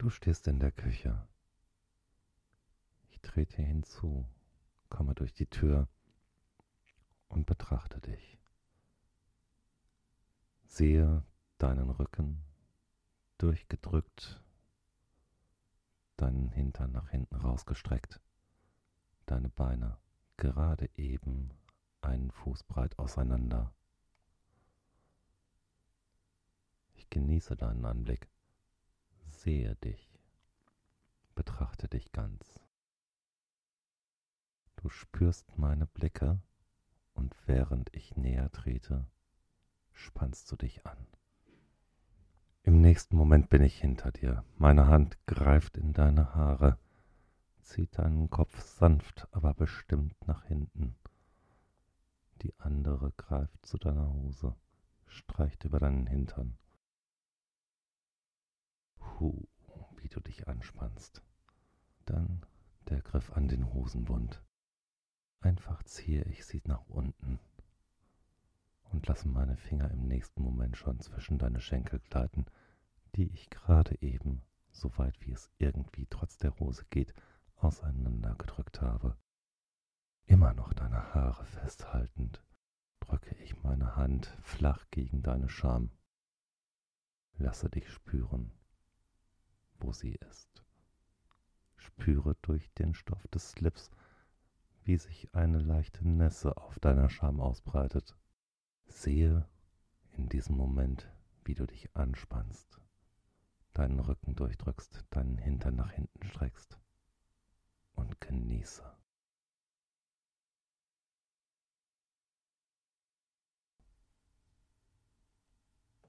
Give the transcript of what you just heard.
Du stehst in der Küche. Ich trete hinzu, komme durch die Tür und betrachte dich. Sehe deinen Rücken durchgedrückt, deinen Hintern nach hinten rausgestreckt, deine Beine gerade eben einen Fuß breit auseinander. Ich genieße deinen Anblick sehe dich, betrachte dich ganz. Du spürst meine Blicke und während ich näher trete, spannst du dich an. Im nächsten Moment bin ich hinter dir. Meine Hand greift in deine Haare, zieht deinen Kopf sanft, aber bestimmt nach hinten. Die andere greift zu deiner Hose, streicht über deinen Hintern. Puh, wie du dich anspannst. Dann der Griff an den Hosenbund. Einfach ziehe ich sie nach unten und lasse meine Finger im nächsten Moment schon zwischen deine Schenkel gleiten, die ich gerade eben, so weit wie es irgendwie trotz der Hose geht, auseinandergedrückt habe. Immer noch deine Haare festhaltend, drücke ich meine Hand flach gegen deine Scham. Lasse dich spüren, wo sie ist. Spüre durch den Stoff des Slips, wie sich eine leichte Nässe auf deiner Scham ausbreitet. Sehe in diesem Moment, wie du dich anspannst, deinen Rücken durchdrückst, deinen Hintern nach hinten streckst und genieße.